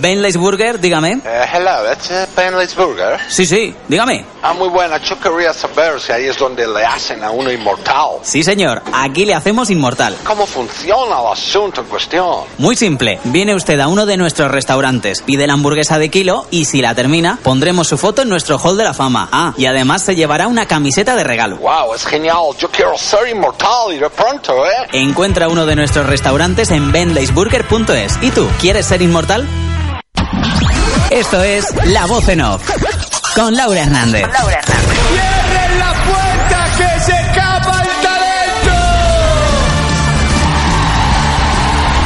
Benley's Burger, dígame. Eh, hello, it's uh, Bentley's Burger. Sí, sí, dígame. Ah, muy buena. Yo quería saber si ahí es donde le hacen a uno inmortal. Sí, señor, aquí le hacemos inmortal. ¿Cómo funciona el asunto en cuestión? Muy simple, viene usted a uno de nuestros restaurantes, pide la hamburguesa de kilo y si la termina, pondremos su foto en nuestro hall de la fama. Ah, y además se llevará una camiseta de regalo. Wow, es genial. Yo quiero ser inmortal y de pronto, ¿eh? Encuentra uno de nuestros restaurantes en benleysburger.es. ¿Y tú, quieres ser inmortal? Esto es La Voz en Off, con Laura Hernández. ¡Cierren la puerta que se escapa el talento!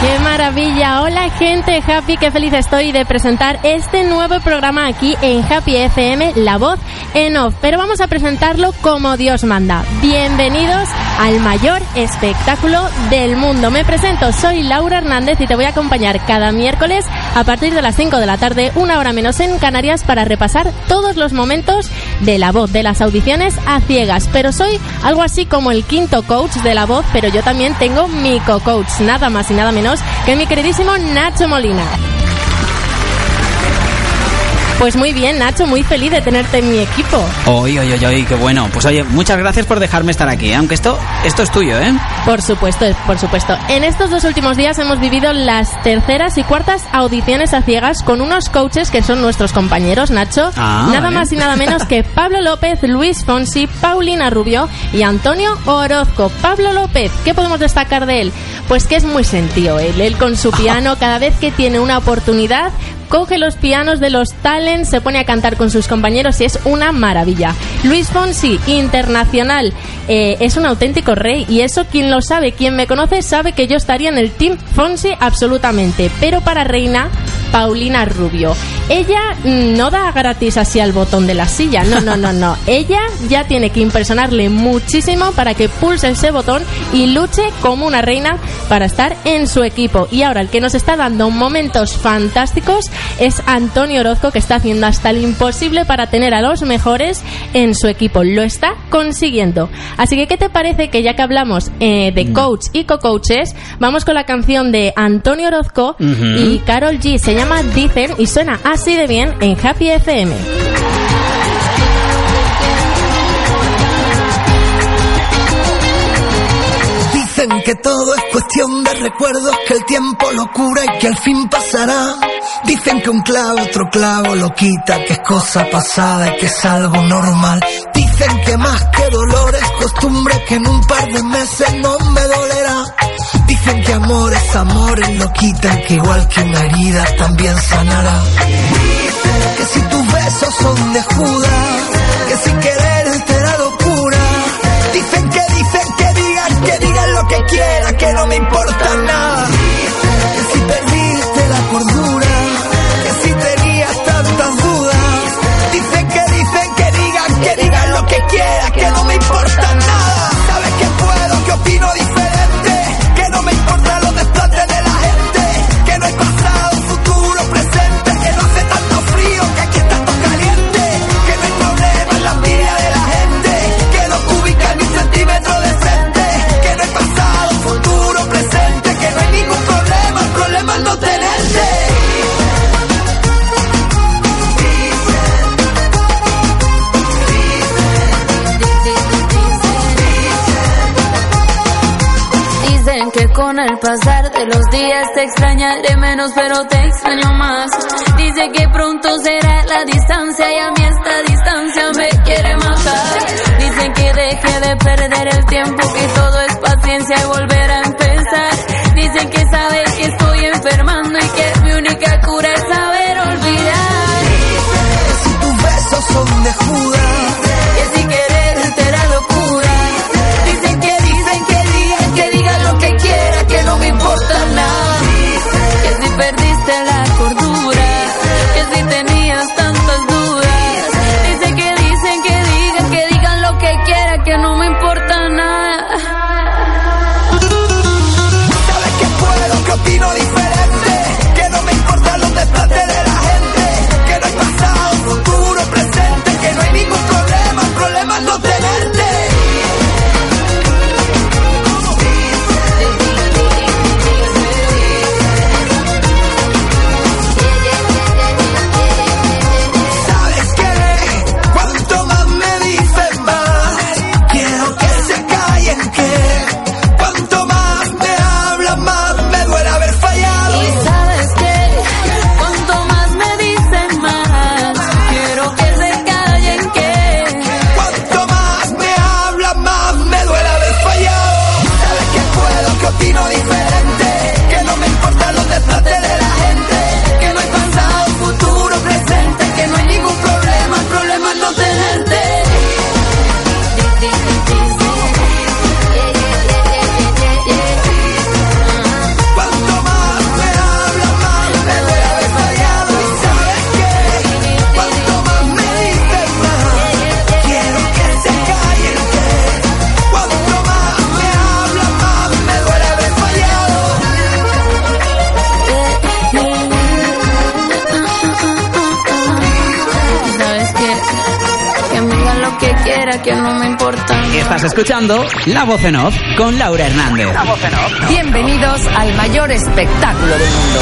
¡Qué maravilla! Hola gente, Happy, qué feliz estoy de presentar este nuevo programa aquí en Happy FM, La Voz en Off. Pero vamos a presentarlo como Dios manda. Bienvenidos al mayor espectáculo del mundo. Me presento, soy Laura Hernández y te voy a acompañar cada miércoles a partir de las 5 de la tarde, una hora menos en Canarias, para repasar todos los momentos de la voz, de las audiciones a ciegas. Pero soy algo así como el quinto coach de la voz, pero yo también tengo mi co-coach, nada más y nada menos que mi queridísimo Nacho Molina. Pues muy bien, Nacho, muy feliz de tenerte en mi equipo. Oye, oye, oye, oye, qué bueno. Pues oye, muchas gracias por dejarme estar aquí, ¿eh? aunque esto, esto es tuyo, ¿eh? Por supuesto, por supuesto. En estos dos últimos días hemos vivido las terceras y cuartas audiciones a ciegas con unos coaches que son nuestros compañeros, Nacho. Ah, nada vale. más y nada menos que Pablo López, Luis Fonsi, Paulina Rubio y Antonio Orozco. Pablo López, ¿qué podemos destacar de él? Pues que es muy sentido él. Él con su piano, cada vez que tiene una oportunidad, coge los pianos de los talents, se pone a cantar con sus compañeros y es una maravilla. Luis Fonsi, internacional, eh, es un auténtico rey y eso quien lo sabe, quien me conoce sabe que yo estaría en el team Fonsi absolutamente, pero para reina Paulina Rubio. Ella mm, no da gratis así al botón de la silla, no, no, no, no. Ella ya tiene que impresionarle muchísimo para que pulse ese botón y luche como una reina para estar en su equipo. Y ahora el que nos está dando momentos fantásticos es Antonio Orozco, que está haciendo hasta el imposible para tener a los mejores en su equipo. Lo está consiguiendo. Así que, ¿qué te parece que ya que hablamos eh, de coach y co-coaches, vamos con la canción de Antonio Orozco y Carol G. Se llama Dicen y suena así de bien en Happy FM. Dicen que todo es cuestión de recuerdos, que el tiempo lo cura y que al fin pasará. Dicen que un clavo otro clavo lo quita, que es cosa pasada y que es algo normal. Dicen que más que dolor es costumbre, que en un par de meses no me dolerá. Dicen que amor es amor, y lo quitan, que igual que una herida también sanará. Dicen que si tus besos son de Judas, que si querer te da locura. Dicen que dicen que digan, que digan lo que quieran, que no me importa nada. El pasar de los días te extrañaré menos, pero te extraño más. Dice que pronto será la distancia y a mí esta distancia me quiere matar. Dicen que deje de perder el tiempo, que todo es paciencia y volver escuchando La Voz en Off con Laura Hernández. Bienvenidos al mayor espectáculo del mundo.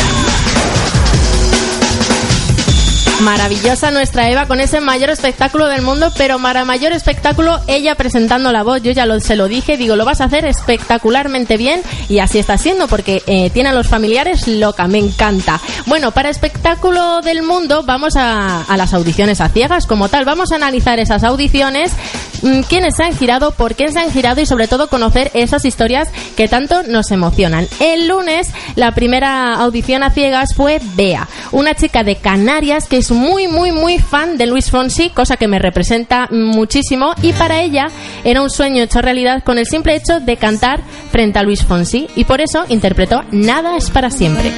Maravillosa nuestra Eva con ese mayor espectáculo del mundo, pero para mayor espectáculo ella presentando la voz. Yo ya lo, se lo dije, digo, lo vas a hacer espectacularmente bien y así está siendo porque eh, tiene a los familiares loca, me encanta. Bueno, para espectáculo del mundo vamos a, a las audiciones a ciegas como tal. Vamos a analizar esas audiciones, quiénes se han girado, por qué se han girado y sobre todo conocer esas historias que tanto nos emocionan. El lunes la primera audición a ciegas fue Bea, una chica de Canarias que es muy, muy, muy fan de Luis Fonsi, cosa que me representa muchísimo, y para ella era un sueño hecho realidad con el simple hecho de cantar frente a Luis Fonsi, y por eso interpretó Nada es para siempre.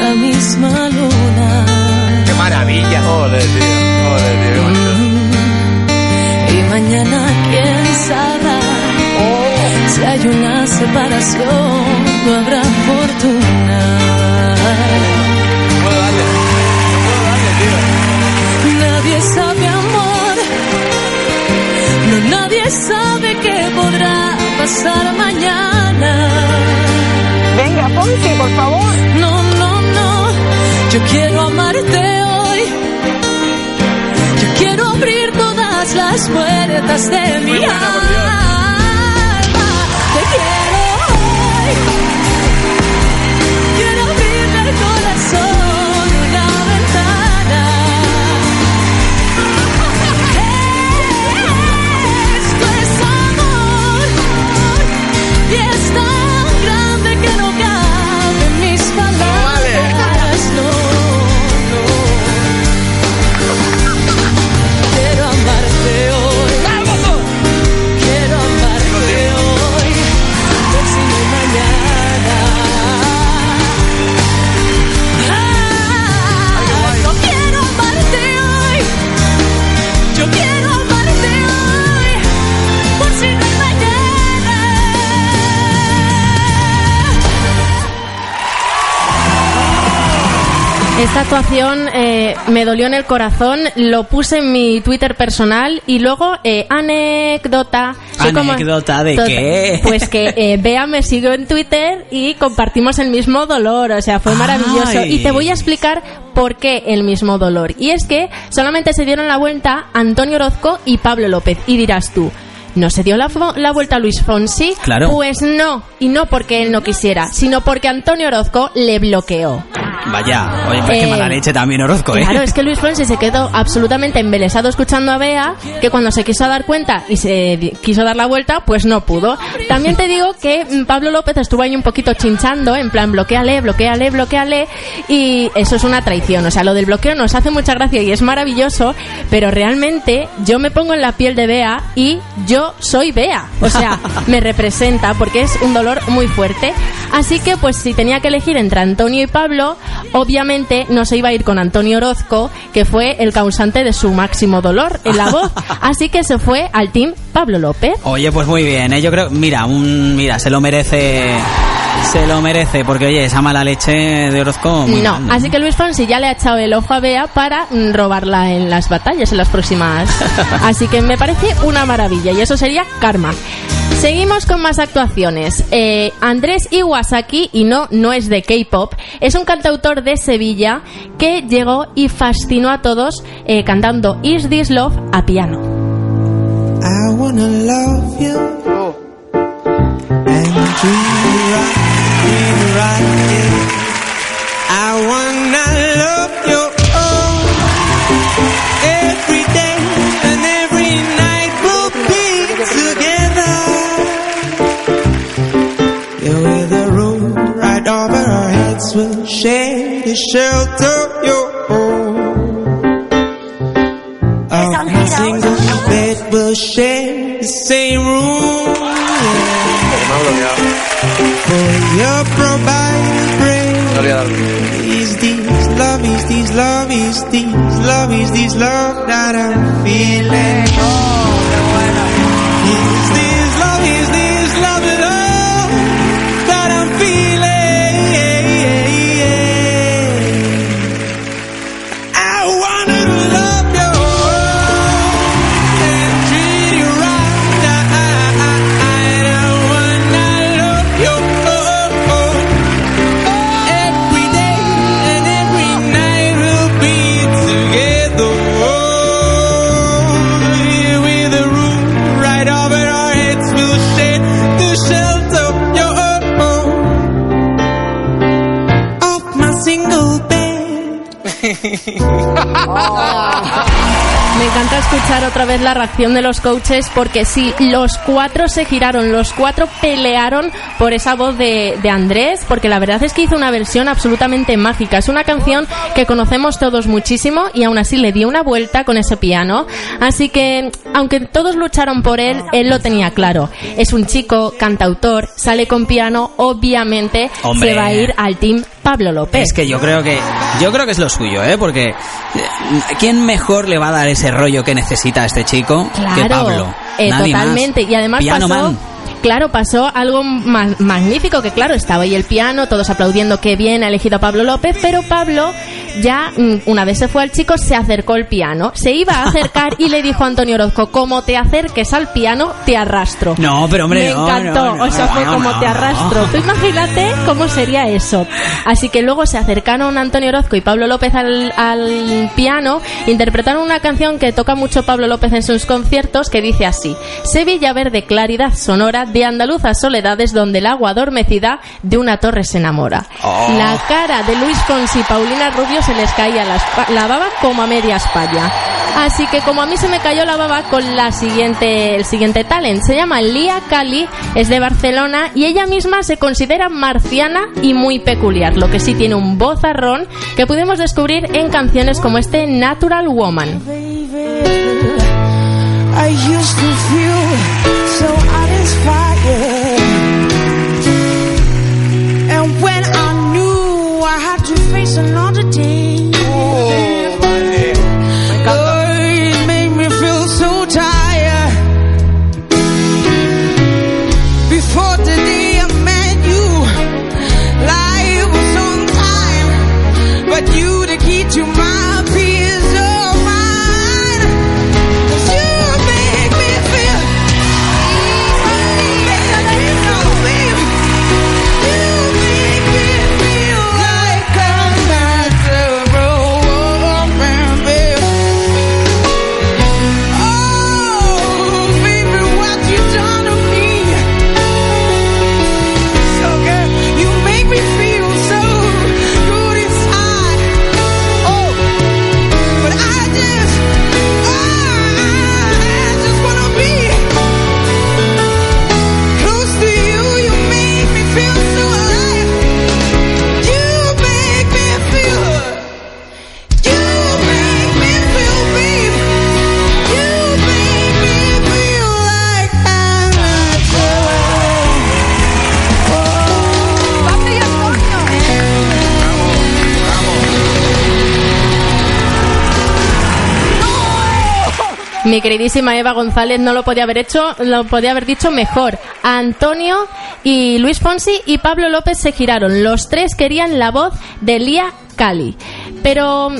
La misma luna. Qué maravilla. Ole, tío. Ole, tío. Mañana, quién sabrá si hay una separación, no habrá fortuna. No puedo darle. No puedo darle, tío. Nadie sabe amor, no nadie sabe qué podrá pasar mañana. Venga, Fonsi, por favor. No, no, no, yo quiero puertas de mi alma. Esta actuación eh, me dolió en el corazón, lo puse en mi Twitter personal y luego eh, anécdota. Como- ¿Anécdota de qué? Pues que eh, Bea me siguió en Twitter y compartimos el mismo dolor, o sea, fue maravilloso. Ay. Y te voy a explicar por qué el mismo dolor. Y es que solamente se dieron la vuelta Antonio Orozco y Pablo López. Y dirás tú, ¿no se dio la, la vuelta a Luis Fonsi? Claro. Pues no, y no porque él no quisiera, sino porque Antonio Orozco le bloqueó. Vaya, oye, pues Eh, mala leche también Orozco, ¿eh? Claro, es que Luis Fonsi se quedó absolutamente embelesado escuchando a Bea, que cuando se quiso dar cuenta y se quiso dar la vuelta, pues no pudo. También te digo que mm, Pablo López estuvo ahí un poquito chinchando, en plan bloqueale, bloqueale, bloqueale, y eso es una traición. O sea, lo del bloqueo nos hace mucha gracia y es maravilloso, pero realmente yo me pongo en la piel de Bea y yo soy Bea. O sea, me representa porque es un dolor muy fuerte. Así que, pues si tenía que elegir entre Antonio y Pablo, obviamente no se iba a ir con Antonio Orozco, que fue el causante de su máximo dolor en la voz. Así que se fue al team Pablo López. Oye, pues muy bien, ¿eh? yo creo, mira, un, mira, se lo merece, se lo merece, porque oye, esa mala leche de Orozco, muy No, así que Luis Fonsi ya le ha echado el ojo a Bea para mm, robarla en las batallas, en las próximas. Así que me parece una maravilla y eso sería karma. Seguimos con más actuaciones. Eh, Andrés Iwasaki, y no, no es de K-pop, es un cantautor de Sevilla que llegó y fascinó a todos eh, cantando Is This Love a piano. I wanna love you and me shelter your home. I'm missing the bed, but share the same room. For your provided brain is this love, is this love, is this love, is this love that I'm feeling. Oh, otra vez la reacción de los coaches porque sí, los cuatro se giraron, los cuatro pelearon por esa voz de, de, Andrés, porque la verdad es que hizo una versión absolutamente mágica. Es una canción que conocemos todos muchísimo y aún así le dio una vuelta con ese piano. Así que, aunque todos lucharon por él, él lo tenía claro. Es un chico cantautor, sale con piano, obviamente Hombre. se va a ir al team Pablo López. Es que yo creo que yo creo que es lo suyo, ¿eh? Porque eh, quién mejor le va a dar ese rollo que necesita este chico Claro, que Pablo. eh, Nadie más. totalmente. Y además Piano pasó, man. claro, pasó algo ma- magnífico, que claro, estaba ahí el piano, todos aplaudiendo que bien ha elegido a Pablo López, pero Pablo ya, mm, una vez se fue al chico, se acercó al piano, se iba a acercar y le dijo a Antonio Orozco, como te acerques al piano, te arrastro. No, pero hombre, Me no, encantó, no, o sea, fue como te arrastro. Tú imagínate cómo sería eso. Así que luego se acercaron Antonio Orozco y Pablo López al, al piano, interpretaron una canción que toca mucho Pablo López en sus conciertos que dice así: Sevilla verde claridad sonora de andaluzas soledades donde el agua adormecida de una torre se enamora. Oh. La cara de Luis Fonsi y Paulina Rubio se les caía la, baba como a media España. Así que como a mí se me cayó la baba con la siguiente, el siguiente talent. Se llama Lia Cali, es de Barcelona y ella misma se considera marciana y muy peculiar, lo que sí tiene un vozarrón que pudimos descubrir en canciones como este Natural Woman. Mi queridísima Eva González no lo podía haber hecho, lo podía haber dicho mejor. Antonio y Luis Fonsi y Pablo López se giraron. Los tres querían la voz de Lía Cali. Pero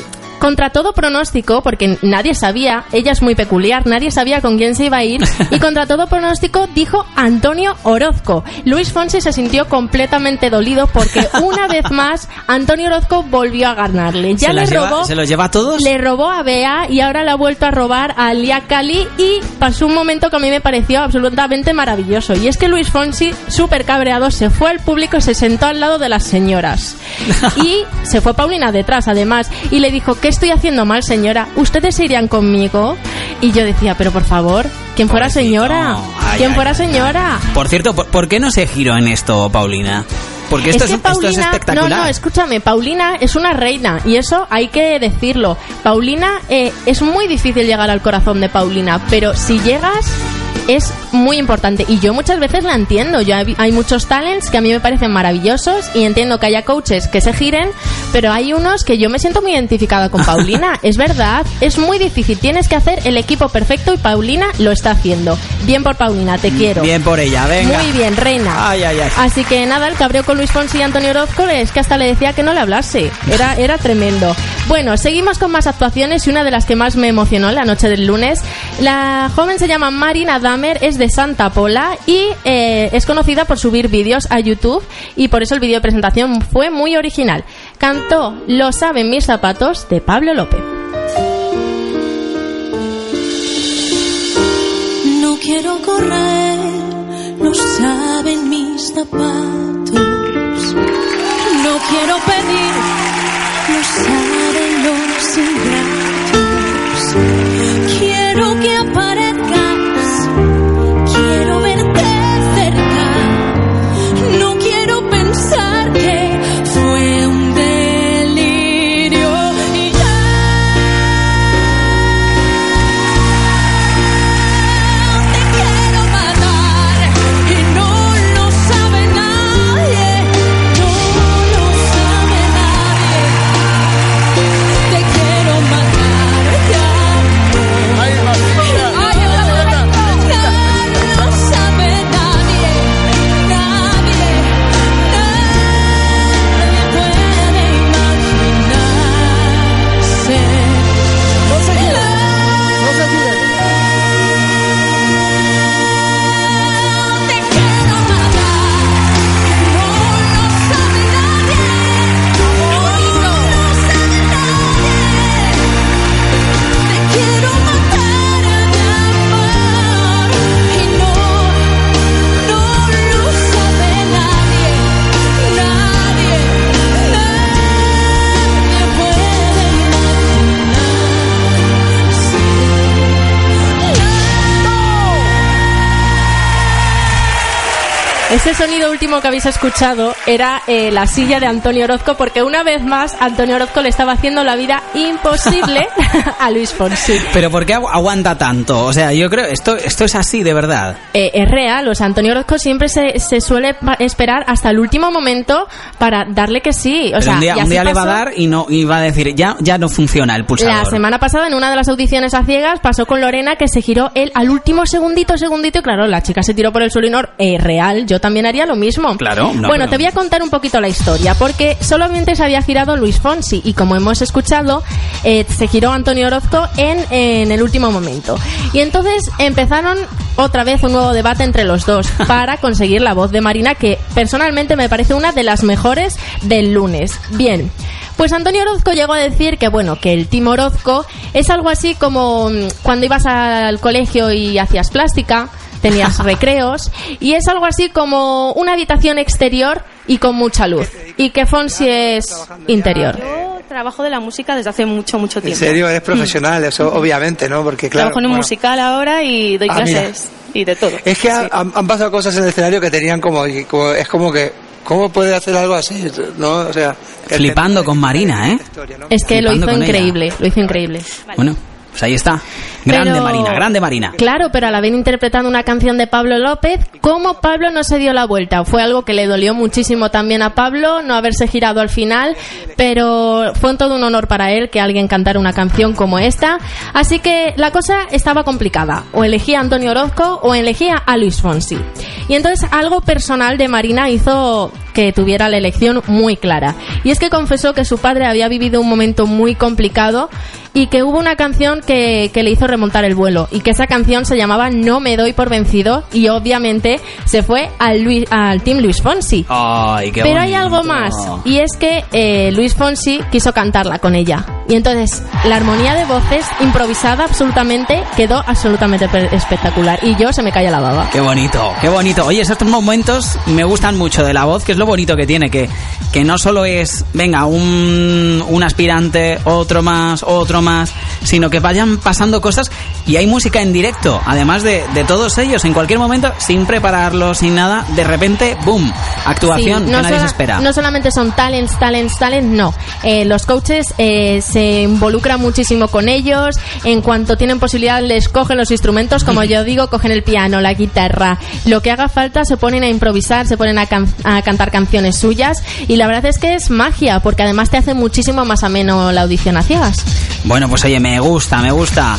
contra todo pronóstico, porque nadie sabía, ella es muy peculiar, nadie sabía con quién se iba a ir, y contra todo pronóstico dijo Antonio Orozco. Luis Fonsi se sintió completamente dolido porque una vez más Antonio Orozco volvió a ganarle. Ya ¿Se, le las lleva- robó ¿Se los lleva a todos? le robó a Bea y ahora le ha vuelto a robar a Lia Cali y pasó un momento que a mí me pareció absolutamente maravilloso. Y es que Luis Fonsi, súper cabreado, se fue al público y se sentó al lado de las señoras. Y se fue Paulina detrás, además, y le dijo, ¿qué estoy haciendo mal, señora? ¿Ustedes se irían conmigo? Y yo decía, pero por favor, ¿quién fuera Pobrecito. señora? Ay, ¿Quién ay, fuera ay, señora? Por cierto, ¿por, por qué no se giró en esto, Paulina? Porque esto es, que esto es Paulina, espectacular. No, no, escúchame, Paulina es una reina y eso hay que decirlo. Paulina, eh, es muy difícil llegar al corazón de Paulina, pero si llegas es muy importante y yo muchas veces la entiendo. Yo hay, muchos talents que a mí me parecen maravillosos y entiendo que haya coaches que se giren, pero hay unos que yo me siento muy identificada con Paulina. es verdad, es muy difícil. Tienes que hacer el equipo perfecto y Paulina lo está haciendo. Bien por Paulina, te quiero. Bien por ella, venga. Muy bien, reina. Ay, ay, ay. Así que nada, el cabreo con Luis Fonsi y Antonio Orozco es que hasta le decía que no le hablase. Era, era tremendo. Bueno, seguimos con más actuaciones y una de las que más me emocionó la noche del lunes. La joven se llama Marina Es de Santa Pola y eh, es conocida por subir vídeos a YouTube y por eso el vídeo de presentación fue muy original. Cantó Lo saben mis zapatos de Pablo López. No quiero correr, lo saben mis zapatos. No quiero pedir, lo saben Ese sonido último que habéis escuchado era eh, la silla de Antonio Orozco, porque una vez más Antonio Orozco le estaba haciendo la vida imposible a Luis Fonsi. Pero ¿por qué agu- aguanta tanto? O sea, yo creo esto esto es así de verdad. Eh, es real, o sea, Antonio Orozco siempre se, se suele esperar hasta el último momento para darle que sí. O Pero sea, un día, y un día le va a pasó. dar y no y va a decir ya ya no funciona el pulsador. La semana pasada, en una de las audiciones a ciegas, pasó con Lorena que se giró él al último segundito, segundito, y claro, la chica se tiró por el suelo y no, eh, real, yo también haría lo mismo. Claro, no, bueno, pero- te voy a contar un poquito la historia, porque solamente se había girado Luis Fonsi, y como hemos escuchado, eh, se giró Antonio Orozco en, en el último momento. Y entonces empezaron otra vez un nuevo debate entre los dos para conseguir la voz de Marina, que personalmente me parece una de las mejores del lunes. Bien. Pues Antonio Orozco llegó a decir que bueno, que el Team Orozco es algo así como mm, cuando ibas al colegio y hacías plástica, tenías recreos, y es algo así como una habitación exterior y con mucha luz. Y que Fonsi es interior. Yo trabajo de la música desde hace mucho, mucho En tiempo. serio, eres profesional, eso obviamente, ¿no? Porque claro. Trabajo en un bueno, musical ahora y doy Ah, mira. clases y de todo. Es que ha- han, han pasado cosas en el escenario que tenían como, como- es como que, ¿cómo puede hacer algo así? ¿No? O sea, el- Flipando con Marina, ¿eh? Es que lo Flipando hizo con ella. increíble, lo hizo increíble. Bueno, pues ahí está. Grande Pero- Marina, grande Marina. Claro, pero al haber interpretado una canción de Pablo López, ¿cómo Pablo no se dio la vuelta? Fue algo que le dolió muchísimo también a Pablo, no haberse girado al final, pero fue todo un honor para él que alguien cantara una canción como esta. Así que la cosa estaba complicada. O elegía a Antonio Orozco o elegía a Luis Fonsi. Y entonces algo personal de Marina hizo que tuviera la elección muy clara. Y es que confesó que su padre había vivido un momento muy complicado y que hubo una canción que, que le hizo remontar el vuelo y que esa canción se llamaba No me doy por vencido y obviamente se fue al, Luis, al Team Luis Fonsi. Ay, qué Pero hay algo más y es que eh, Luis Fonsi quiso cantarla con ella y entonces la armonía de voces improvisada absolutamente quedó absolutamente pe- espectacular y yo se me caía la baba. Qué bonito, qué bonito. Oye, estos momentos me gustan mucho de la voz, que es lo bonito que tiene, que, que no solo es, venga, un, un aspirante, otro más, otro más, sino que vayan pasando cosas y hay música en directo, además de, de todos ellos, en cualquier momento, sin prepararlo, sin nada, de repente, ¡boom! Actuación Sí, que nadie se espera. no solamente son talents, talents, talents, no. Eh, los coaches eh, se involucran muchísimo con ellos. En cuanto tienen posibilidad, les cogen los instrumentos, como yo digo, cogen el piano, la guitarra, lo que haga falta, se ponen a improvisar, se ponen a, can- a cantar canciones suyas. Y la verdad es que es magia, porque además te hace muchísimo más ameno la audición a ciegas. Bueno, pues oye, me gusta, me gusta.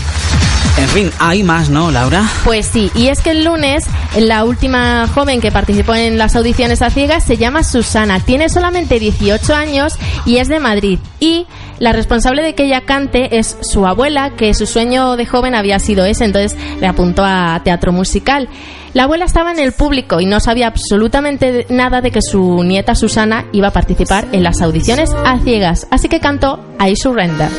En fin, hay más, ¿no, Laura? Pues sí, y es que el lunes la última joven que participó en las audiciones a ciegas se llama Susana, tiene solamente 18 años y es de Madrid. Y la responsable de que ella cante es su abuela, que su sueño de joven había sido ese, entonces le apuntó a teatro musical. La abuela estaba en el público y no sabía absolutamente nada de que su nieta Susana iba a participar en las audiciones a ciegas, así que cantó I Surrender.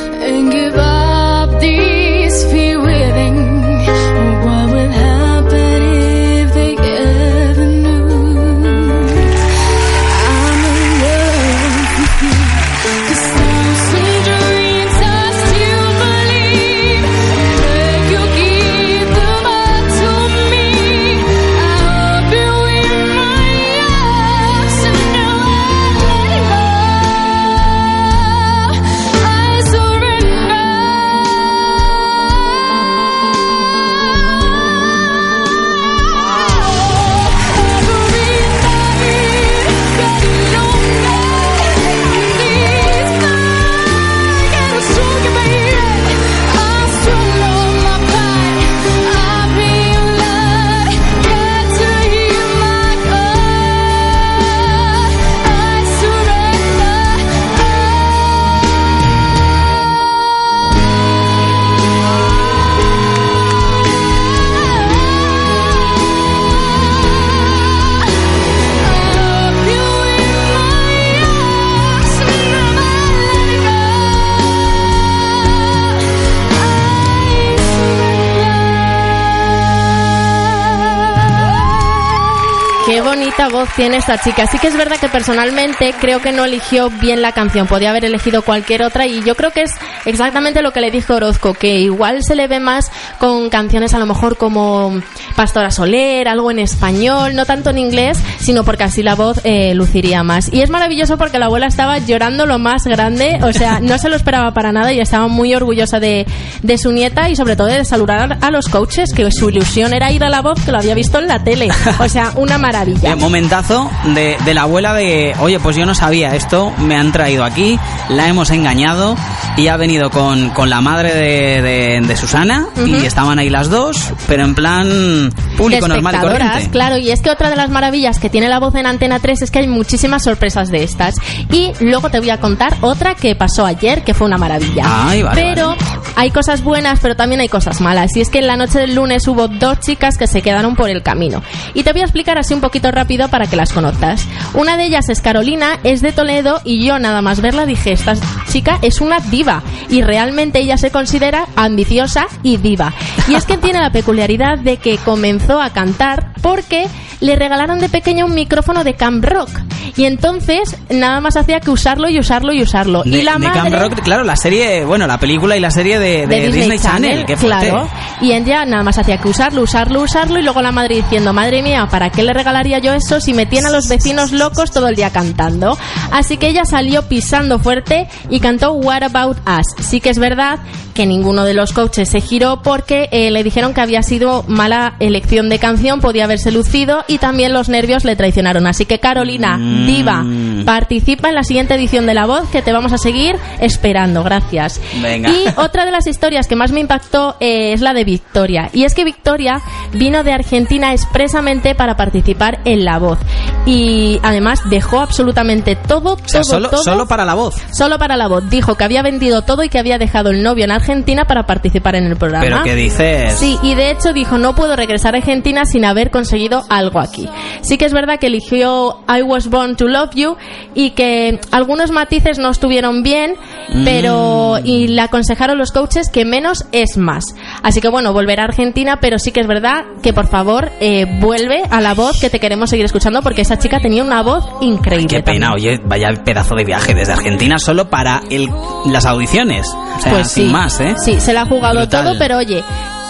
Bonita voz tiene esta chica. Sí que es verdad que personalmente creo que no eligió bien la canción. Podía haber elegido cualquier otra y yo creo que es exactamente lo que le dijo Orozco, que igual se le ve más con canciones a lo mejor como Pastora Soler, algo en español, no tanto en inglés, sino porque así la voz eh, luciría más. Y es maravilloso porque la abuela estaba llorando lo más grande, o sea, no se lo esperaba para nada y estaba muy orgullosa de, de su nieta y sobre todo de saludar a los coaches, que su ilusión era ir a la voz que lo había visto en la tele. O sea, una maravilla. Eh, momentazo de, de la abuela de, oye, pues yo no sabía esto, me han traído aquí, la hemos engañado y ha venido con, con la madre de, de- de Susana y Ujú. estaban ahí las dos, pero en plan público normal y corriente. claro, y es que otra de las maravillas que tiene la voz en Antena 3 es que hay muchísimas sorpresas de estas. Y luego te voy a contar otra que pasó ayer, que fue una maravilla. Ay, vale, pero hay cosas buenas, pero también hay cosas malas. Y es que en la noche del lunes hubo dos chicas que se quedaron por el camino. Y te voy a explicar así un poquito rápido para que las conozcas. Una de ellas es Carolina, es de Toledo, y yo nada más verla dije, esta chica es una diva. Y realmente ella se considera ambiciosa y diva. Y es que tiene la peculiaridad de que comenzó a cantar porque le regalaron de pequeña un micrófono de Camp Rock. Y entonces nada más hacía que usarlo y usarlo y usarlo. De, y la de madre... Camp Rock, claro, la serie, bueno, la película y la serie de, de Disney, Channel, que claro. Y ella nada más hacía que usarlo, usarlo, usarlo y luego la madre diciendo, madre mía, ¿para qué le regalaría yo eso si me tiene a los vecinos locos todo el día cantando? Así que ella salió pisando fuerte y cantó What About Us. Sí que es verdad que ninguno de los coaches se giró porque eh, le dijeron que había sido mala elección de canción, podía haberse lucido y también los nervios le traicionaron. Así que Carolina, Mm. diva, participa en la siguiente edición de La Voz que te vamos a seguir esperando. Gracias. Venga. Y otra de las historias que más me impactó eh, es la de Victoria. Y es que Victoria vino de Argentina expresamente para participar en La Voz. Y además dejó absolutamente todo, todo, O sea, solo, todo. solo para la voz. Solo para la voz. Dijo que había vendido todo y que había dejado el novio en Argentina para participar en el programa. Pero ¿qué dices? Sí, y de hecho dijo, no puedo regresar a Argentina sin haber conseguido algo aquí. Sí que es verdad que eligió I Was Born to Love You y que algunos matices no estuvieron bien, Mm. pero y le aconsejaron los coaches que menos es más. Así que bueno, volverá a Argentina, pero sí que es verdad que por favor eh, vuelve a la voz que te queremos seguir escuchando porque esa chica tenía una voz increíble. Qué también. pena, oye, vaya pedazo de viaje desde Argentina solo para el, las audiciones. O sea, Pues sin sí, más, ¿eh? Sí, se la ha jugado Brutal. todo, pero oye,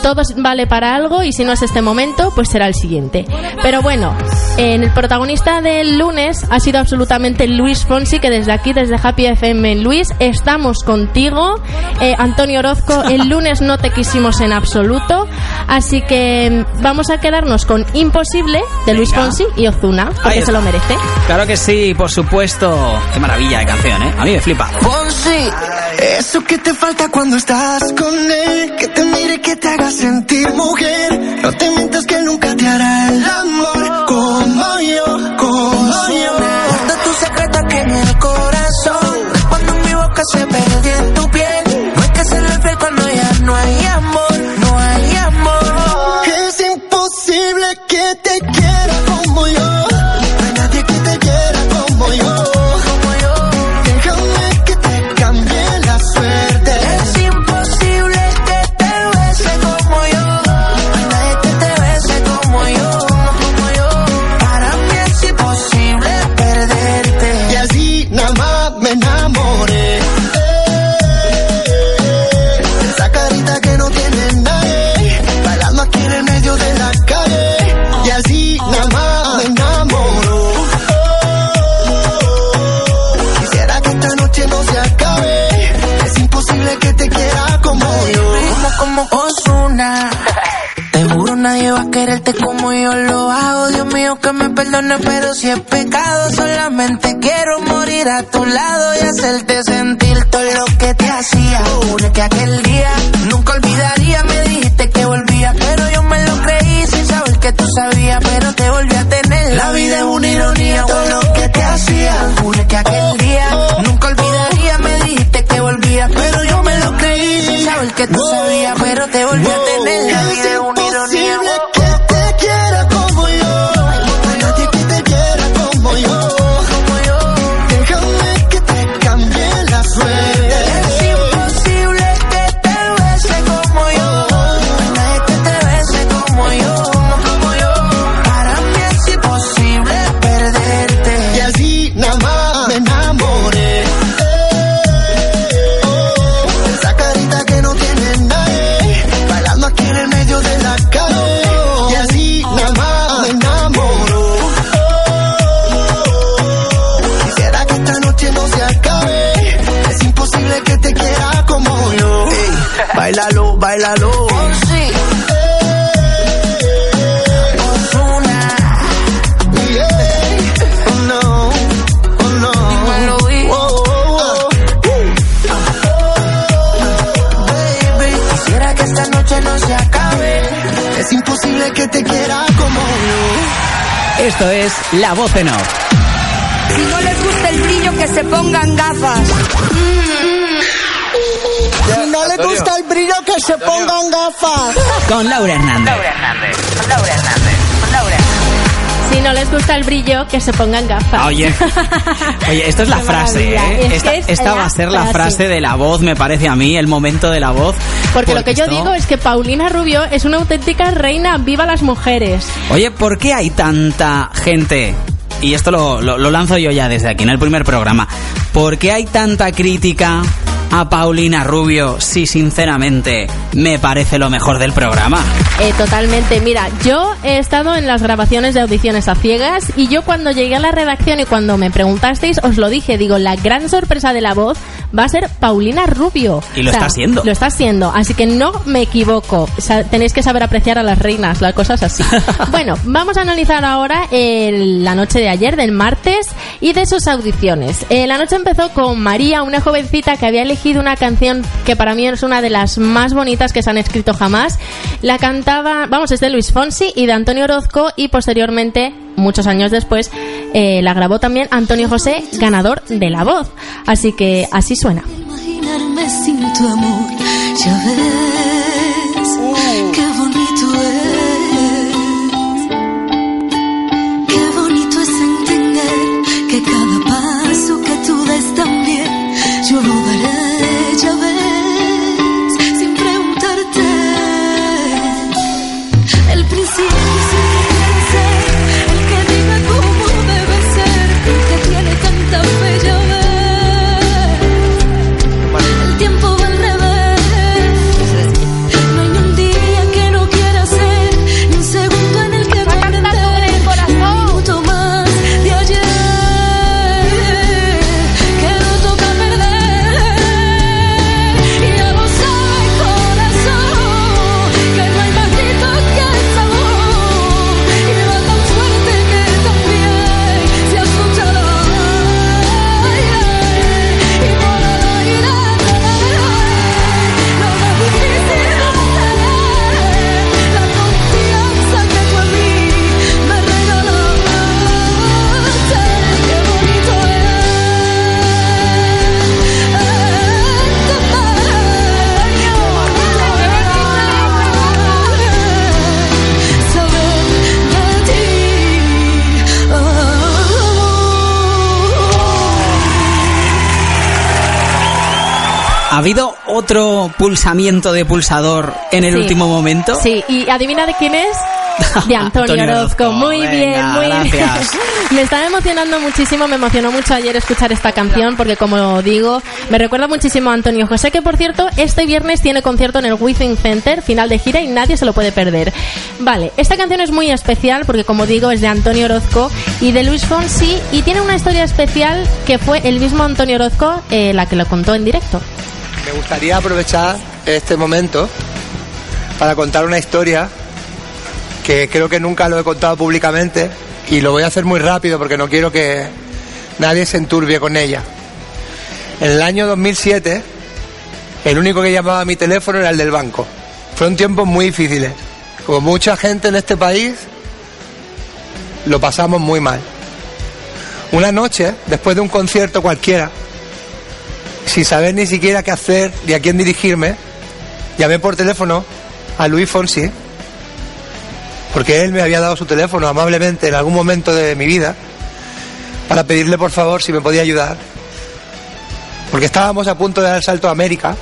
todo vale para algo y si no es este momento, pues será el siguiente. Pero bueno, en el protagonista del lunes ha sido absolutamente Luis Fonsi, que desde aquí, desde Happy FM, Luis, estamos contigo. Eh, Antonio Orozco, el lunes no te quisimos en absoluto, así que vamos a quedarnos con Imposible de Luis. Fonsi y Ozuna, porque se lo merece. Claro que sí, por supuesto. Qué maravilla de canción, ¿eh? A mí me flipa. Fonsi, eso que te falta cuando estás con él, que te mire, que te haga sentir mujer. No te mientas que nunca te hará el amor como yo, como yo. Guarda tu secreto aquí en el corazón. Cuando mi boca se perdió no se acabe. Es imposible que te quiera como yo. Esto es La Voz en Off. Si no les gusta el brillo, que se pongan gafas. Le gusta el brillo, que se pongan gafas. Con Laura Hernández. Si no les gusta el brillo, que se pongan gafas. Oye, oye, esto es la Qué frase. ¿eh? Es Esta, es esta la va a ser la frase. frase de la voz, me parece a mí, el momento de la voz. Porque lo que yo esto- digo es que Paulina Rubio es una auténtica reina, viva las mujeres. Oye, ¿por qué hay tanta gente? Y esto lo, lo- lo lanzo yo ya desde aquí, en el primer programa. ¿Por qué hay tanta crítica a Paulina Rubio si sinceramente me parece lo mejor del programa? Eh, totalmente. Mira, yo he estado en las grabaciones de audiciones a ciegas y yo cuando llegué a la redacción y cuando me preguntasteis os lo dije, digo, la gran sorpresa de la voz va a ser Paulina Rubio. Y lo está siendo. Lo está siendo, así que no me equivoco. Tenéis que saber apreciar a las reinas, las cosas así. bueno, vamos a analizar ahora el- la noche de ayer, del martes, y de sus audiciones. Eh, la noche empezó con María, una jovencita que había elegido una canción que para mí es una de las más bonitas que se han escrito jamás. La cantaba, vamos, es de Luis Fonsi y de Antonio Orozco y posteriormente, muchos años después, eh, la grabó también Antonio José, ganador de La Voz. Así que así suena. imaginarme sin tu amor. Ya ves qué otro pulsamiento de pulsador en el Sí. último momento? Sí, y adivina de quién es. De Antonio, Antonio Orozco. Orozco. Muy Venga, bien, muy gracias. bien. me está emocionando muchísimo, me emocionó mucho ayer escuchar esta canción porque como digo, me recuerda muchísimo a Antonio José, que por cierto, este viernes tiene concierto en el Within Center, final de gira y nadie se lo puede perder. Vale, esta canción es muy especial porque como digo es de Antonio Orozco y de Luis Fonsi y tiene una historia especial que fue el mismo Antonio Orozco eh, la que lo contó en directo. Gustaría aprovechar este momento para contar una historia que creo que nunca lo he contado públicamente y lo voy a hacer muy rápido porque no quiero que nadie se enturbie con ella. En el año 2007, el único que llamaba a mi teléfono era el del banco. Fueron tiempos muy difíciles. Como mucha gente en este país, lo pasamos muy mal. Una noche, después de un concierto cualquiera, sin saber ni siquiera qué hacer ni a quién dirigirme, llamé por teléfono a Luis Fonsi, porque él me había dado su teléfono amablemente en algún momento de mi vida, para pedirle por favor si me podía ayudar. Porque estábamos a punto de dar el salto a América,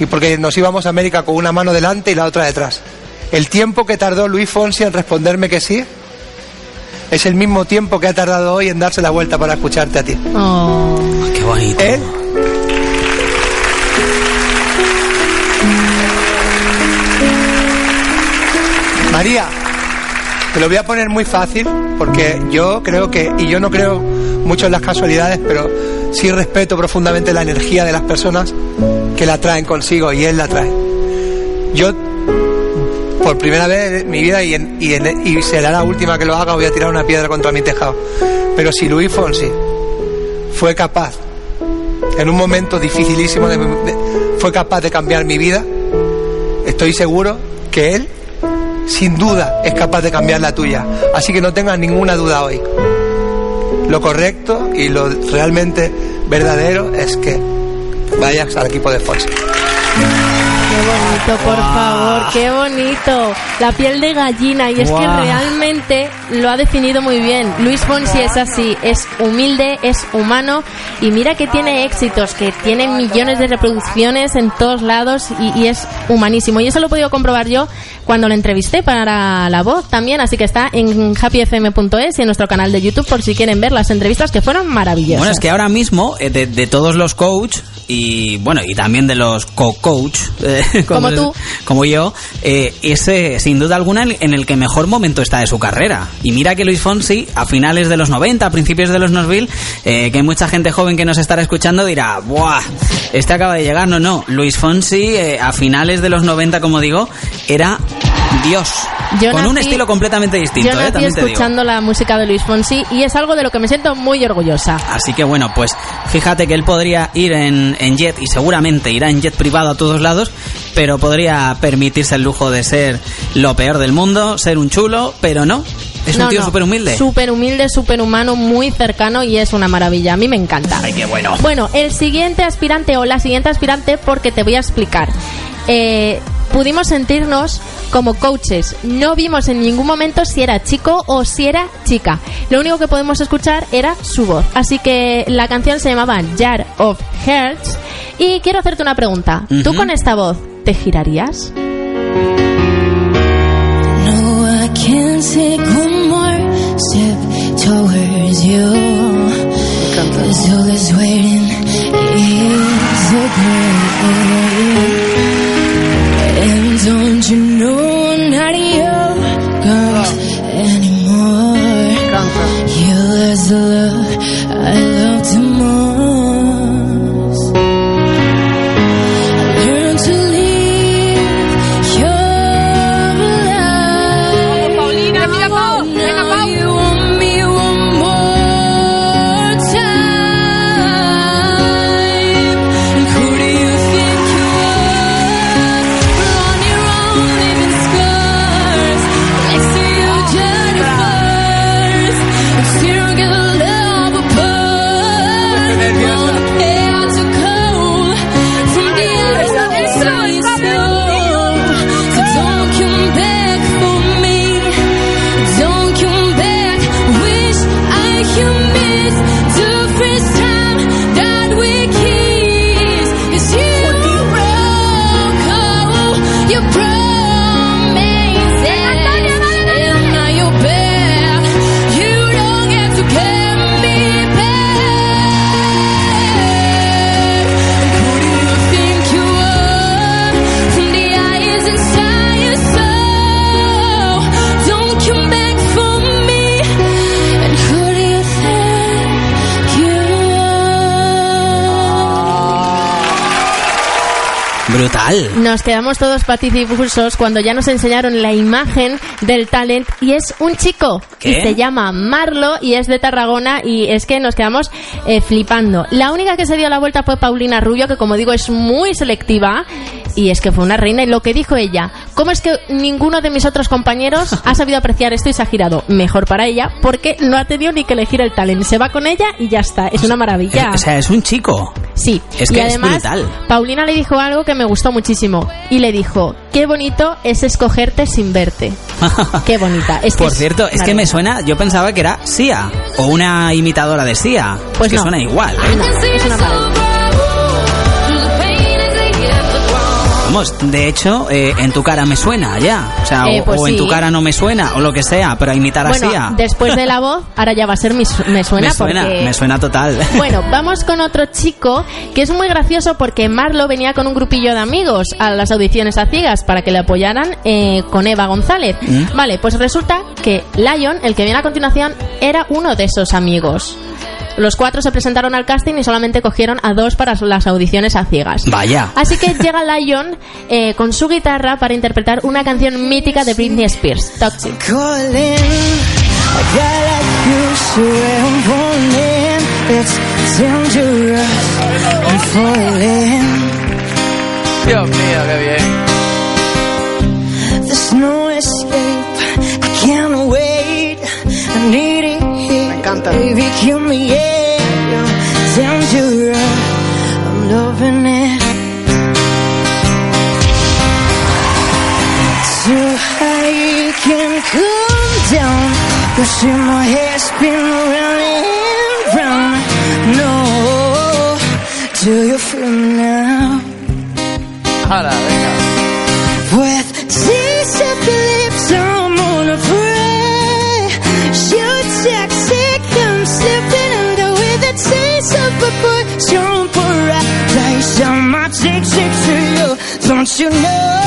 y porque nos íbamos a América con una mano delante y la otra detrás. El tiempo que tardó Luis Fonsi en responderme que sí, es el mismo tiempo que ha tardado hoy en darse la vuelta para escucharte a ti. Oh. Él María, te lo voy a poner muy fácil porque yo creo que, y yo no creo mucho en las casualidades, pero sí respeto profundamente la energía de las personas que la traen consigo y él la trae. Yo, por primera vez en mi vida y, en- y, en- y será la última que lo haga, voy a tirar una piedra contra mi tejado. Pero si Luis Fonsi fue capaz, en un momento dificilísimo, fue capaz de cambiar mi vida, estoy seguro que él, sin duda, es capaz de cambiar la tuya. Así que no tengas ninguna duda hoy. Lo correcto y lo realmente verdadero es que vayas al equipo de Fonsi. Qué bonito, por favor, qué bonito. La piel de gallina y es que realmente lo ha definido muy bien. Luis Fonsi es así, es humilde, es humano y mira que tiene éxitos, que tiene millones de reproducciones en todos lados y, y es humanísimo. Y eso lo he podido comprobar yo cuando lo entrevisté para La Voz también, así que está en happyfm.es y en nuestro canal de YouTube por si quieren ver las entrevistas que fueron maravillosas. Bueno, es que ahora mismo, eh, de, de todos los coach y bueno, y también de los co-coach, eh, Como tú. como yo, eh, ese sin duda alguna en el que mejor momento está de su carrera. Y mira que Luis Fonsi, a finales de los 90, a principios de los 2000, eh, que hay mucha gente joven que nos estará escuchando dirá, ¡buah! Este acaba de llegar. No, no. Luis Fonsi, eh, a finales de los 90, como digo, era Dios. Yo con un estilo completamente distinto, Yo eh, nací te digo. escuchando la música de Luis Fonsi y es algo de lo que me siento muy orgullosa. Así que bueno, pues fíjate que él podría ir en, en jet y seguramente irá en jet privado a todos lados, pero podría permitirse el lujo de ser lo peor del mundo, ser un chulo, pero no. Es un tío no. súper humilde. Súper humilde, súper humano, muy cercano y es una maravilla. A mí me encanta. Ay, qué bueno. Bueno, el siguiente aspirante o la siguiente aspirante, porque te voy a explicar. Eh, pudimos sentirnos como coaches. No vimos en ningún momento si era chico o si era chica. Lo único que podemos escuchar era su voz. Así que la canción se llamaba Jar of Hearts. Y quiero hacerte una pregunta. ¿Tú con esta voz te girarías? No, I can't take one more step towards you. Cause all is waiting is a grave. And don't you know I'm not your Nos quedamos todos patidifusos cuando ya nos enseñaron la imagen del talent y es un chico ¿Qué? y se llama Marlo y es de Tarragona y es que nos quedamos eh, flipando. La única que se dio la vuelta fue Paulina Rubio que como digo es muy selectiva y es que fue una reina y lo que dijo ella, ¿cómo es que ninguno de mis otros compañeros ha sabido apreciar esto y se ha girado? Mejor para ella porque no ha tenido ni que elegir el talent, se va con ella y ya está, es una maravilla. O sea, es un chico. Sí, Es y que es además brutal. Paulina le dijo algo que me gustó muchísimo y le dijo, qué bonito es escogerte sin verte. Qué bonita. Es que Por cierto, es que me suena, yo pensaba que era Sia o una imitadora de Sia. Pues es que no. suena igual. Ah, no, es una. Vamos, de hecho, eh, en tu cara me suena ya. O sea, Eh, o, pues o en tu cara no me suena, o lo que sea, pero a imitar a Bueno, Sia. después de la voz, ahora ya va a ser mi su- me suena me suena, porque... me suena total. Bueno, vamos con otro chico que es muy gracioso porque Marlo venía con un grupillo de amigos a las audiciones a ciegas para que le apoyaran eh, con Eva González. ¿Mm? Vale, pues resulta que Lion, el que viene a continuación, era uno de esos amigos. Los cuatro se presentaron al casting y solamente cogieron a dos para las audiciones a ciegas. Vaya. Así que llega Lion eh, con su guitarra para interpretar una canción mítica de Britney Spears, Toxic. calling. A guy like you, so I'm falling. It's dangerous. I'm falling. Dios mío, qué bien. There's no escape. I can't wait. I need it. Me encanta. Baby, kill me, yeah. You're. I'm loving it. Too high, you can come down. You see my head spin around and round. No, do you feel me now? Hala, venga. I'm to you, don't you know?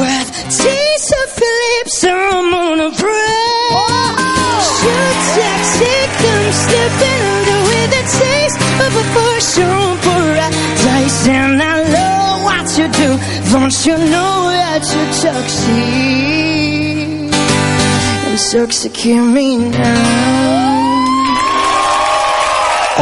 With taste of your lips, I'm gonna pray. You're toxic, I'm slipping under with a taste of a poison paradise. And I love what you do. Don't you know that you're toxic? Intoxicate me now.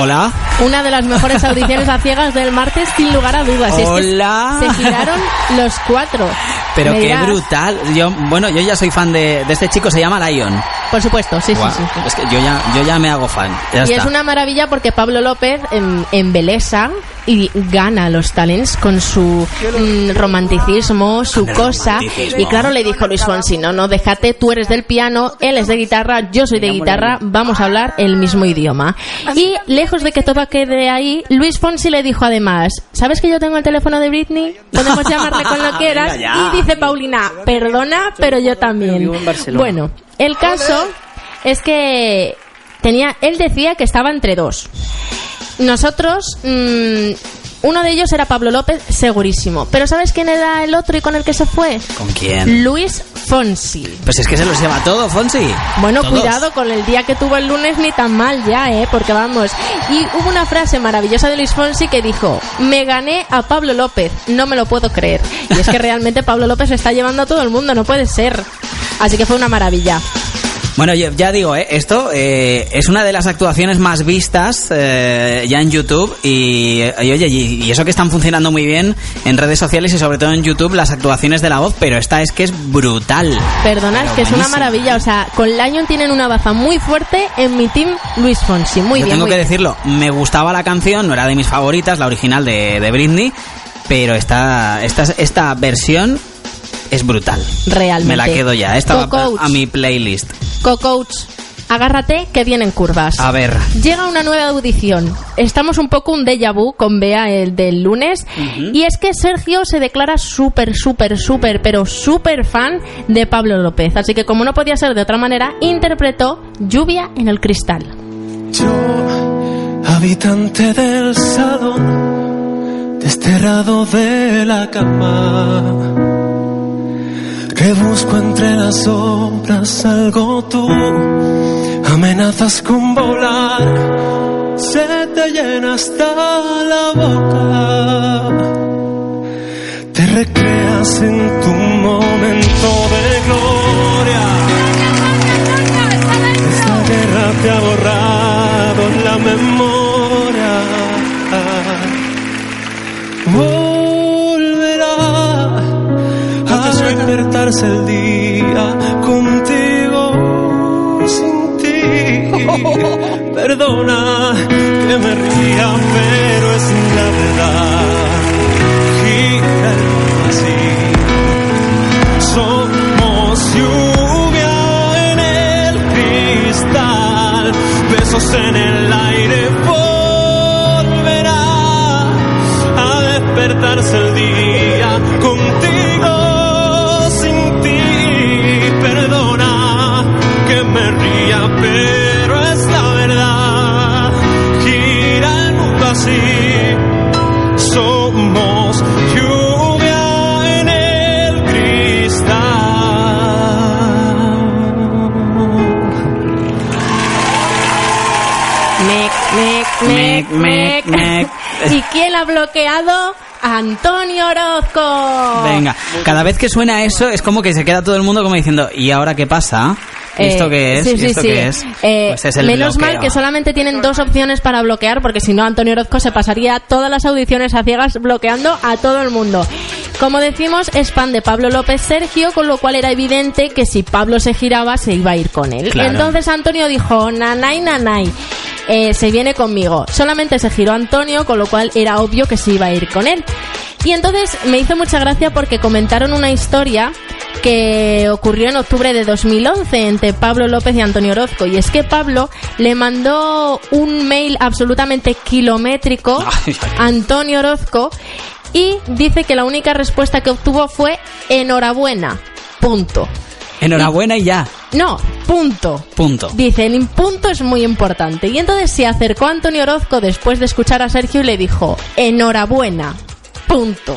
Hola. Una de las mejores audiciones a ciegas del martes, sin lugar a dudas. Y es que Hola. se giraron los cuatro. Pero qué dirás, brutal. Yo, bueno, yo ya soy fan de, de este chico, se llama Lion. Por supuesto, sí, sí, sí. Es que yo ya, yo ya me hago fan. Ya y está. es una maravilla porque Pablo López em, embelesa y gana los talents con su mm, romanticismo, su cosa. Y claro, le dijo Luis Fonsi, no, no, déjate, tú eres del piano, él es de guitarra, yo soy de guitarra, vamos a hablar el mismo idioma. Y lejos de que todo quede ahí, Luis Fonsi le dijo además, ¿sabes que yo tengo el teléfono de Britney? Podemos llamarle con lo que quieras. Y dice Paulina, perdona, pero yo también. Bueno, el caso es que tenía, él decía que estaba entre dos. Nosotros, mm, uno de ellos era Pablo López, segurísimo. Pero ¿sabes quién era el otro y con el que se fue? ¿Con quién? Luis Fonsi. Pues es que se los lleva todo, Fonsi. Bueno, Todos. cuidado con el día que tuvo el lunes ni tan mal ya, ¿eh? Porque vamos. Y hubo una frase maravillosa de Luis Fonsi que dijo, me gané a Pablo López, no me lo puedo creer. Y es que realmente Pablo López se está llevando a todo el mundo, no puede ser. Así que fue una maravilla. Bueno, ya, ya digo, ¿eh? esto eh, es una de las actuaciones más vistas eh, ya en YouTube y, y, oye, y, y eso que están funcionando muy bien en redes sociales y sobre todo en YouTube las actuaciones de la voz, pero esta es que es brutal. Perdona, es que es una maravilla. O sea, con Lion tienen una baza muy fuerte en mi team Luis Fonsi. Muy Yo bien, tengo muy que bien. decirlo, me gustaba la canción, no era de mis favoritas, la original de, de Britney, pero esta, esta, esta versión es brutal. Realmente. Me la quedo ya, esta va a mi playlist. Co-coach, agárrate que vienen curvas. A ver. Llega una nueva audición. Estamos un poco un déjà vu con Bea el del lunes. Y es que Sergio se declara súper, súper, súper, pero súper fan de Pablo López. Así que como no podía ser de otra manera, interpretó Lluvia en el cristal. habitante del salón, desterrado de la cama. Rebusco entre las sombras algo tú, amenazas con volar, se te llena hasta la boca. Te recreas en tu momento de gloria. Esta guerra te ha borrado la memoria. Volverá el día contigo sin ti. Perdona que me ría, pero es la verdad. Gira así. Somos lluvia en el cristal, besos en el aire, volverá a despertarse el día me ría, pero es la verdad. Gira el mundo así, somos lluvia en el cristal. Mec, mec, mec, mec, mec. ¿Y quién ha bloqueado? Antonio Orozco. Venga, cada vez que suena eso es como que se queda todo el mundo como diciendo, ¿y ahora qué pasa? ¿Y Eh, esto qué es? sí, ¿Y sí, esto sí. qué es? Eh, Pues es el menos bloqueo. mal que solamente tienen dos opciones para bloquear, porque si no, Antonio Orozco se pasaría todas las audiciones a ciegas bloqueando a todo el mundo. Como decimos, es fan de Pablo López Sergio, con lo cual era evidente que si Pablo se giraba, se iba a ir con él. Claro. Entonces Antonio dijo, nanay, nanay. Eh, se viene conmigo. Solamente se giró Antonio, con lo cual era obvio que se iba a ir con él. Y entonces me hizo mucha gracia porque comentaron una historia que ocurrió en octubre de 2011 entre Pablo López y Antonio Orozco. Y es que Pablo le mandó un mail absolutamente kilométrico a Antonio Orozco y dice que la única respuesta que obtuvo fue enhorabuena. Punto. Enhorabuena y ya. No, punto. Punto. Dice, el punto es muy importante. Y entonces se acercó a Antonio Orozco después de escuchar a Sergio y le dijo, enhorabuena, punto.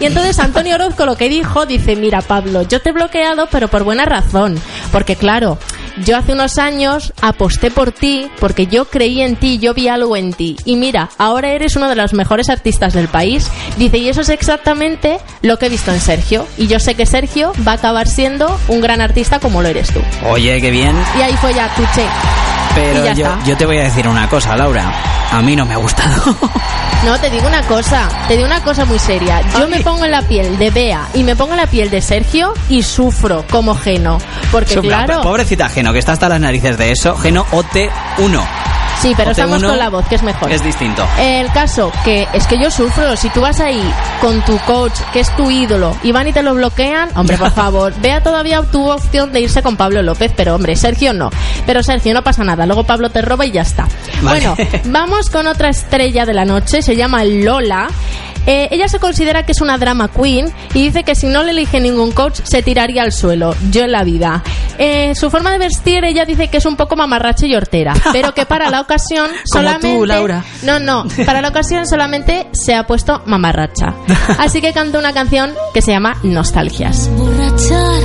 Y entonces Antonio Orozco lo que dijo, dice, mira Pablo, yo te he bloqueado, pero por buena razón. Porque claro, yo hace unos años aposté por ti, porque yo creí en ti, yo vi algo en ti. Y mira, ahora eres uno de los mejores artistas del país. Dice, y eso es exactamente lo que he visto en Sergio. Y yo sé que Sergio va a acabar siendo un gran artista como lo eres tú. Oye, qué bien. Y ahí fue ya tuche. Y Pero ya yo, está. yo te voy a decir una cosa, Laura. A mí no me ha gustado. No, te digo una cosa, te digo una cosa muy seria. Yo me pongo en la piel de Bea y me pongo en la piel de Sergio y sufro como Geno. Porque claro... Pobrecita Geno, que está hasta las narices de eso. Geno OT1. Sí, pero OT1 estamos con la voz, que es mejor. Es distinto. El caso que es que yo sufro, si tú vas ahí con tu coach, que es tu ídolo, y van y te lo bloquean, hombre, por favor, Bea todavía tuvo opción de irse con Pablo López, pero hombre, Sergio no. Pero Sergio, no pasa nada, luego Pablo te roba y ya está. Vale. Bueno, vamos con otra estrella de la noche, se llama Lola. Eh, ella se considera que es una drama queen y dice que si no le elige ningún coach se tiraría al suelo. Yo en la vida. Eh, su forma de vestir, ella dice que es un poco mamarracha y hortera, pero que para la ocasión Como solamente. tú, Laura. No, no. Para la ocasión solamente se ha puesto mamarracha. Así que canta una canción que se llama Nostalgias. emborrachar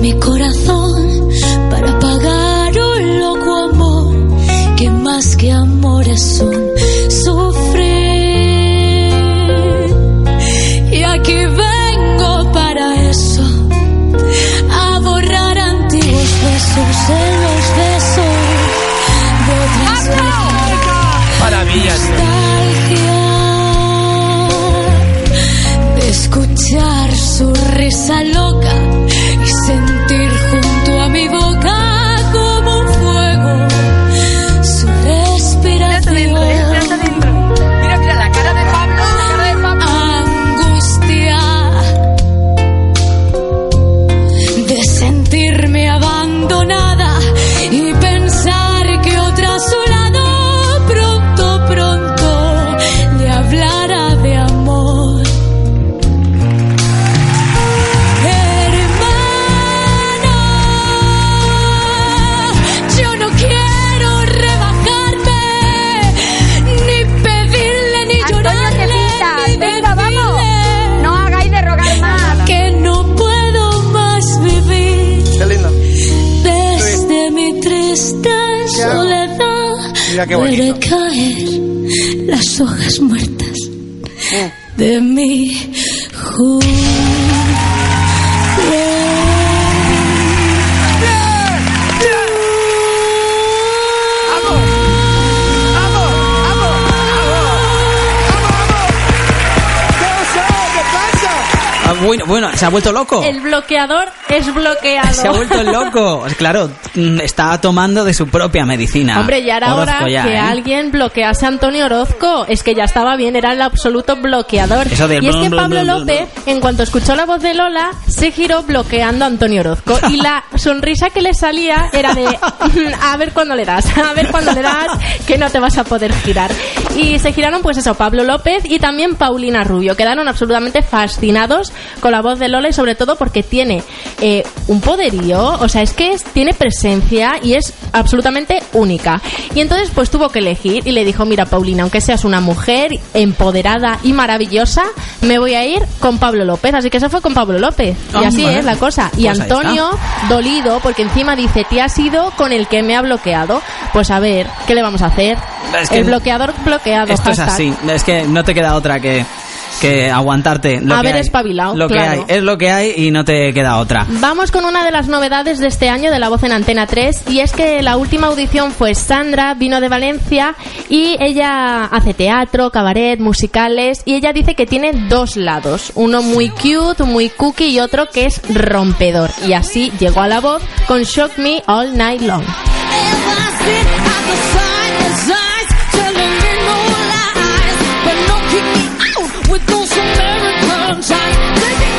mi corazón para pagar un loco amor que más que amores son vidas. Maravilla, Nostalgia de escuchar su risa qué bonito. caer las hojas muertas de mi juventud. Bueno, bueno, se ha vuelto loco. El bloqueador es bloqueado. Se ha vuelto loco. Claro, mm, está tomando de su propia medicina. Hombre, ya era Orozco hora ya, que ¿eh? alguien bloquease a Antonio Orozco. Es que ya estaba bien, era el absoluto bloqueador. Eso del y es que Pablo López, en cuanto escuchó la voz de Lola, se giró bloqueando a Antonio Orozco. Y la sonrisa que le salía era de, a ver cuándo le das, a ver cuándo le das, que no te vas a poder girar. Y se giraron, pues eso, Pablo López y también Paulina Rubio. Quedaron absolutamente fascinados con la voz de Lola y sobre todo porque tiene eh, un poderío, o sea, es que es- tiene presencia y es absolutamente única. Y entonces pues tuvo que elegir y le dijo, mira Paulina, aunque seas una mujer empoderada y maravillosa, me voy a ir con Pablo López. Así que se fue con Pablo López. Ah, y así vale. es la cosa. Y Pues Antonio, dolido, porque encima dice, te has ido con el que me ha bloqueado. Pues a ver, ¿qué le vamos a hacer? Es que el bloqueador bloqueado. Esto es así. Es que no te queda otra que, que aguantarte. Lo que hay. espabilado, Lo que hay. Es lo que hay y no te queda otra. Vamos con una de las novedades de este año de La Voz en Antena 3 y es que la última audición fue Sandra, vino de Valencia y ella hace teatro, cabaret, musicales y ella dice que tiene dos lados, uno muy cute, muy cookie y otro que es rompedor y así llegó a La Voz con Shock Me All Night Long. with those Americans. I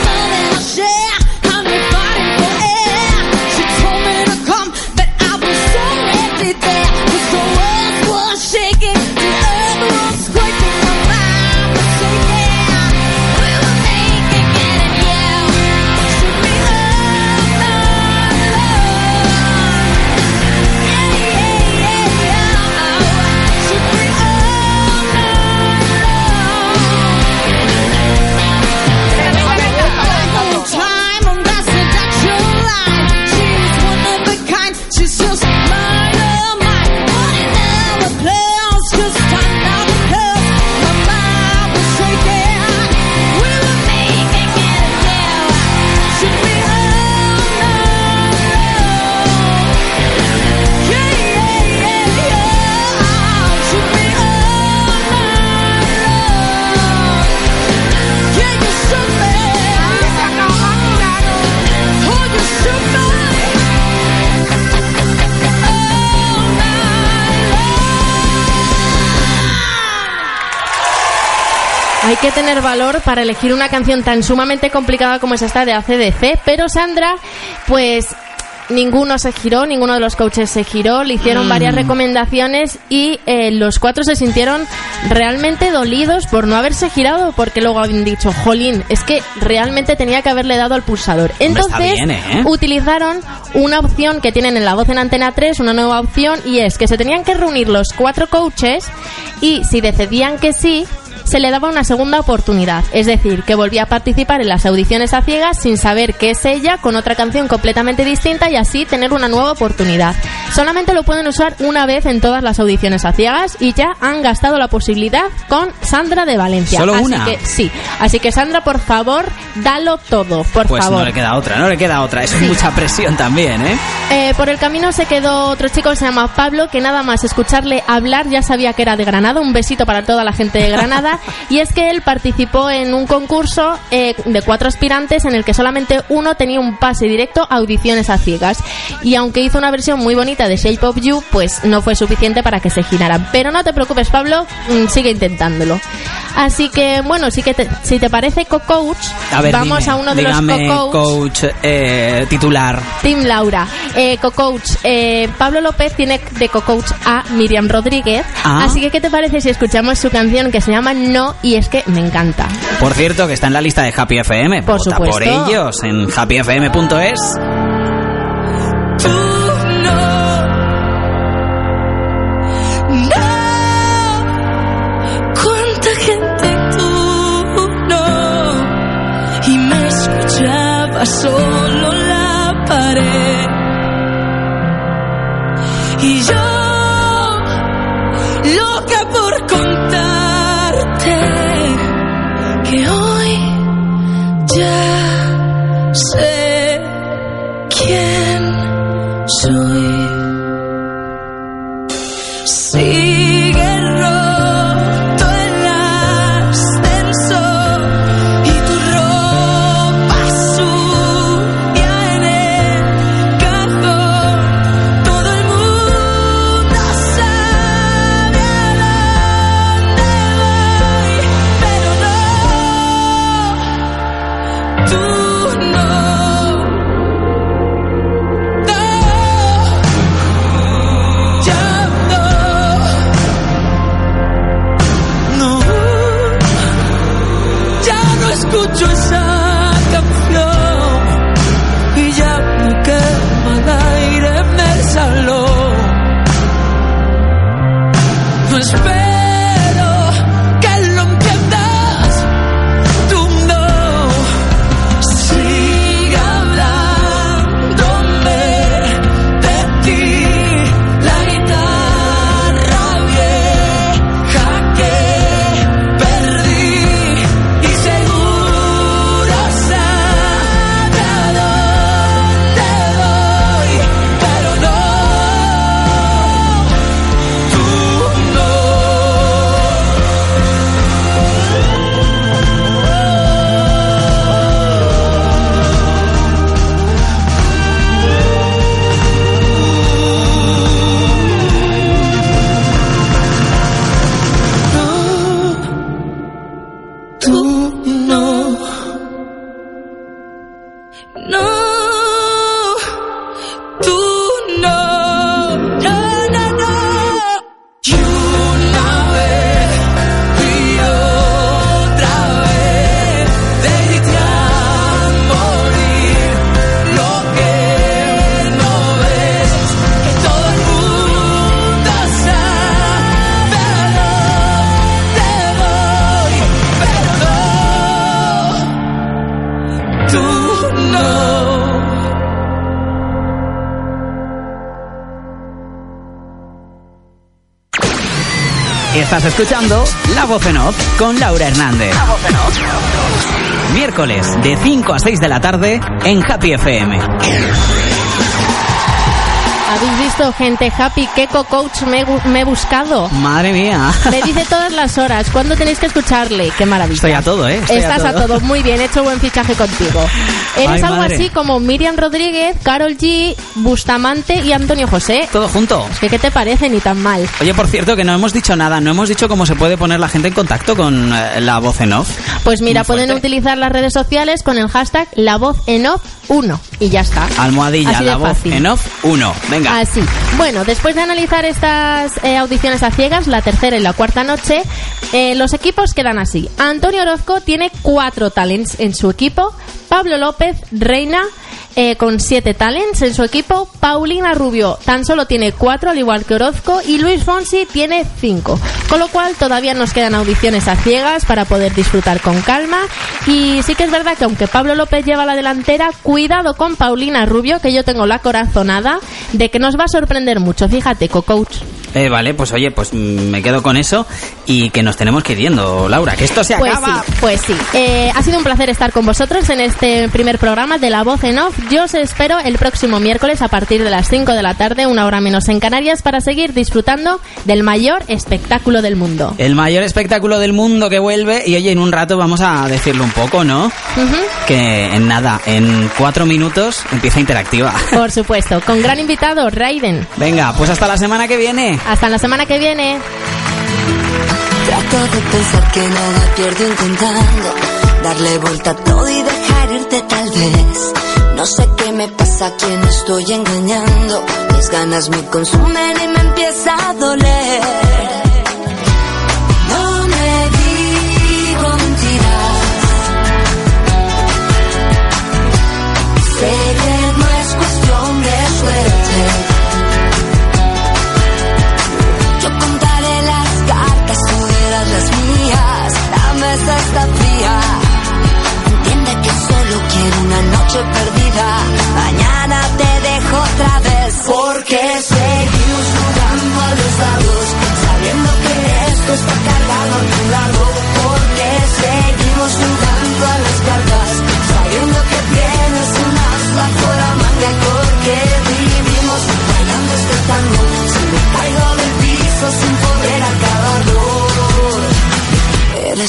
que tener valor para elegir una canción tan sumamente complicada como es esta de ACDC, pero Sandra, pues ninguno se giró, ninguno de los coaches se giró, le hicieron Mm. varias recomendaciones y eh, los cuatro se sintieron realmente dolidos por no haberse girado, porque luego habían dicho, jolín, es que realmente tenía que haberle dado al pulsador. Entonces, bien, ¿eh? utilizaron una opción que tienen en la voz en Antena 3, una nueva opción, y es que se tenían que reunir los cuatro coaches y si decidían que sí, se le daba una segunda oportunidad. Es decir, que volvía a participar en las audiciones a ciegas sin saber que es ella, con otra canción completamente distinta y así tener una nueva oportunidad. Solamente lo pueden usar una vez en todas las audiciones a ciegas y ya han gastado la posibilidad con Sandra de Valencia. ¿Solo así una? que sí. Así que Sandra, por favor, dalo todo, por Pues favor. no le queda otra, no le queda otra. Es mucha presión también, ¿eh? Eh, por el camino se quedó otro chico que se llama Pablo, que nada más escucharle hablar ya sabía que era de Granada. Un besito para toda la gente de Granada. Y es que él participó en un concurso eh, de cuatro aspirantes en el que solamente uno tenía un pase directo a audiciones a ciegas. Y aunque hizo una versión muy bonita de Shape of You, pues no fue suficiente para que se giraran. Pero no te preocupes, Pablo, mm, sigue intentándolo. Así que, bueno, sí que te- si te parece co-coach, vamos dime, a uno de dígame, los co-coach. coach eh, titular. Team Laura, eh, co-coach. eh, Pablo López tiene de co-coach a Miriam Rodríguez. Ah. Así que, ¿qué te parece si escuchamos su canción que se llama No? Y es que me encanta. Por cierto, que está en la lista de Happy FM. Por Vota por supuesto. ellos en happyfm.es. Cuánta gente y tú no y me escuchaba solo la pared y yo ya Estás escuchando La Voz en Off con Laura Hernández. Miércoles de 5 a 6 de la tarde en Happy FM. ¿Habéis visto, gente happy? ¿Qué co-coach me, he bu- me he buscado? Madre mía. Me dice todas las horas. ¿Cuándo tenéis que escucharle? Qué maravilla. Estoy a todo, ¿eh? Estoy Estás a todo. Muy bien, he hecho buen fichaje contigo. Eres Ay, algo madre. así como Miriam Rodríguez, Carol G, Bustamante y Antonio José. Todo junto. Es que, ¿qué te parece? Ni tan mal. Oye, por cierto, que no hemos dicho nada, no hemos dicho cómo se puede poner la gente en contacto con eh, la voz en off. Pues mira, pueden utilizar las redes sociales con el hashtag La Voz en Off 1 y ya está. Almohadilla, Así de la voz fácil. en off 1. Venga. Así. Bueno, después de analizar estas eh, audiciones a ciegas, la tercera y la cuarta noche, eh, los equipos quedan así. Antonio Orozco tiene cuatro talents en su equipo. Pablo López, Reina, eh, con siete talents en su equipo. Paulina Rubio tan solo tiene cuatro, al igual que Orozco. Y Luis Fonsi tiene cinco. Con lo cual todavía nos quedan audiciones a ciegas para poder disfrutar con calma. Y sí que es verdad que aunque Pablo López lleva la delantera, cuidado con Paulina Rubio, que yo tengo la corazonada de que nos va a sorprender mucho. Fíjate, co-coach. Eh, vale, pues oye, pues mm, me quedo con eso y que nos tenemos que ir yendo, Laura, que esto se Pues acaba. sí, pues sí. Eh, ha sido un placer estar con vosotros en este primer programa de La Voz en Off. Yo os espero el próximo miércoles a partir de las 5 de la tarde, una hora menos en Canarias, para seguir disfrutando del mayor espectáculo del mundo. El mayor espectáculo del mundo que vuelve y oye, en un rato vamos a decirlo un poco, ¿no? Que en nada, en cuatro minutos empieza interactiva. Por supuesto, con gran invitado, Raiden. Venga, pues hasta la semana que viene. Hasta la semana que viene. Trato de pensar que nada pierdo intentando darle vuelta a todo y dejar irte tal vez. No sé qué me pasa, a quién estoy engañando. Mis ganas me consumen y me empieza a doler.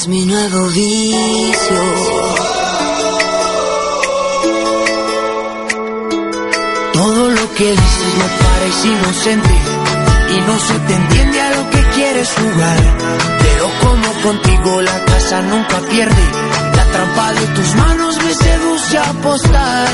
Eres mi nuevo vicio. Todo lo que dices me parece inocente y no se te entiende a lo que quieres jugar. Pero como contigo la casa nunca pierde, la trampa de tus manos me seduce a apostar.